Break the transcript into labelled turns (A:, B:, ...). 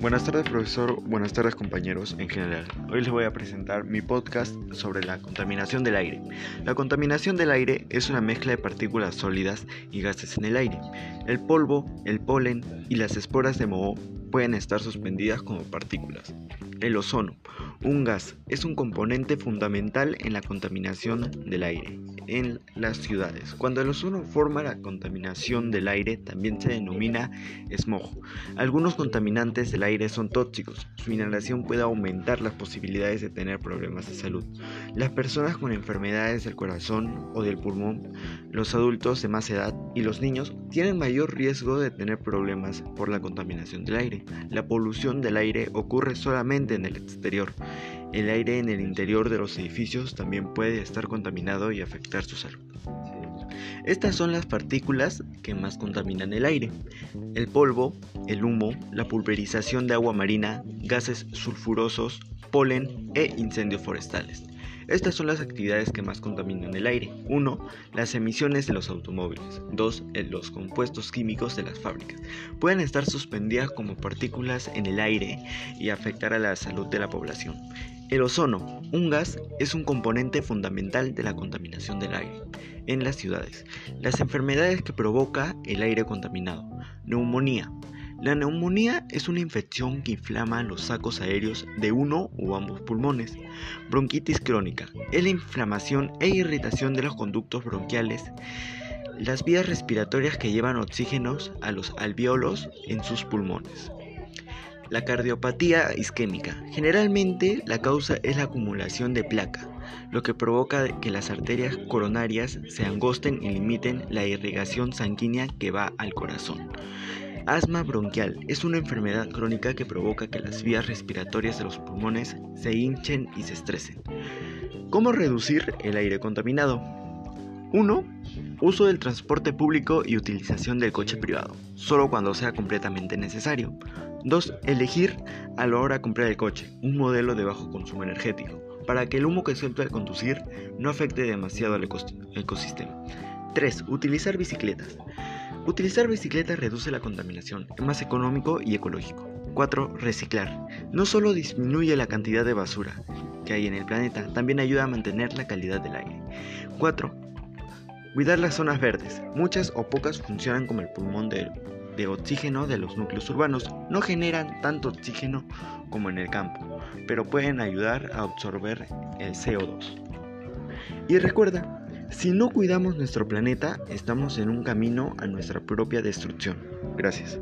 A: Buenas tardes profesor, buenas tardes compañeros en general. Hoy les voy a presentar mi podcast sobre la contaminación del aire. La contaminación del aire es una mezcla de partículas sólidas y gases en el aire. El polvo, el polen y las esporas de moho pueden estar suspendidas como partículas. El ozono, un gas, es un componente fundamental en la contaminación del aire en las ciudades. Cuando el ozono forma la contaminación del aire, también se denomina smog. Algunos contaminantes del aire son tóxicos. Su inhalación puede aumentar las posibilidades de tener problemas de salud. Las personas con enfermedades del corazón o del pulmón, los adultos de más edad y los niños tienen mayor riesgo de tener problemas por la contaminación del aire. La polución del aire ocurre solamente en el exterior. El aire en el interior de los edificios también puede estar contaminado y afectar su salud. Estas son las partículas que más contaminan el aire. El polvo, el humo, la pulverización de agua marina, gases sulfurosos, polen e incendios forestales. Estas son las actividades que más contaminan el aire. 1. Las emisiones de los automóviles. 2. Los compuestos químicos de las fábricas. Pueden estar suspendidas como partículas en el aire y afectar a la salud de la población. El ozono, un gas, es un componente fundamental de la contaminación del aire en las ciudades. Las enfermedades que provoca el aire contaminado. Neumonía, la neumonía es una infección que inflama los sacos aéreos de uno o ambos pulmones. Bronquitis crónica es la inflamación e irritación de los conductos bronquiales, las vías respiratorias que llevan oxígenos a los alveolos en sus pulmones. La cardiopatía isquémica. Generalmente la causa es la acumulación de placa, lo que provoca que las arterias coronarias se angosten y limiten la irrigación sanguínea que va al corazón. Asma bronquial es una enfermedad crónica que provoca que las vías respiratorias de los pulmones se hinchen y se estresen. ¿Cómo reducir el aire contaminado? 1. Uso del transporte público y utilización del coche privado, solo cuando sea completamente necesario. 2. Elegir a la hora de comprar el coche, un modelo de bajo consumo energético, para que el humo que suelta al conducir no afecte demasiado al ecosistema. 3. Utilizar bicicletas. Utilizar bicicletas reduce la contaminación, es más económico y ecológico. 4. Reciclar. No solo disminuye la cantidad de basura que hay en el planeta, también ayuda a mantener la calidad del aire. 4. Cuidar las zonas verdes. Muchas o pocas funcionan como el pulmón de, de oxígeno de los núcleos urbanos. No generan tanto oxígeno como en el campo, pero pueden ayudar a absorber el CO2. Y recuerda, si no cuidamos nuestro planeta, estamos en un camino a nuestra propia destrucción. Gracias.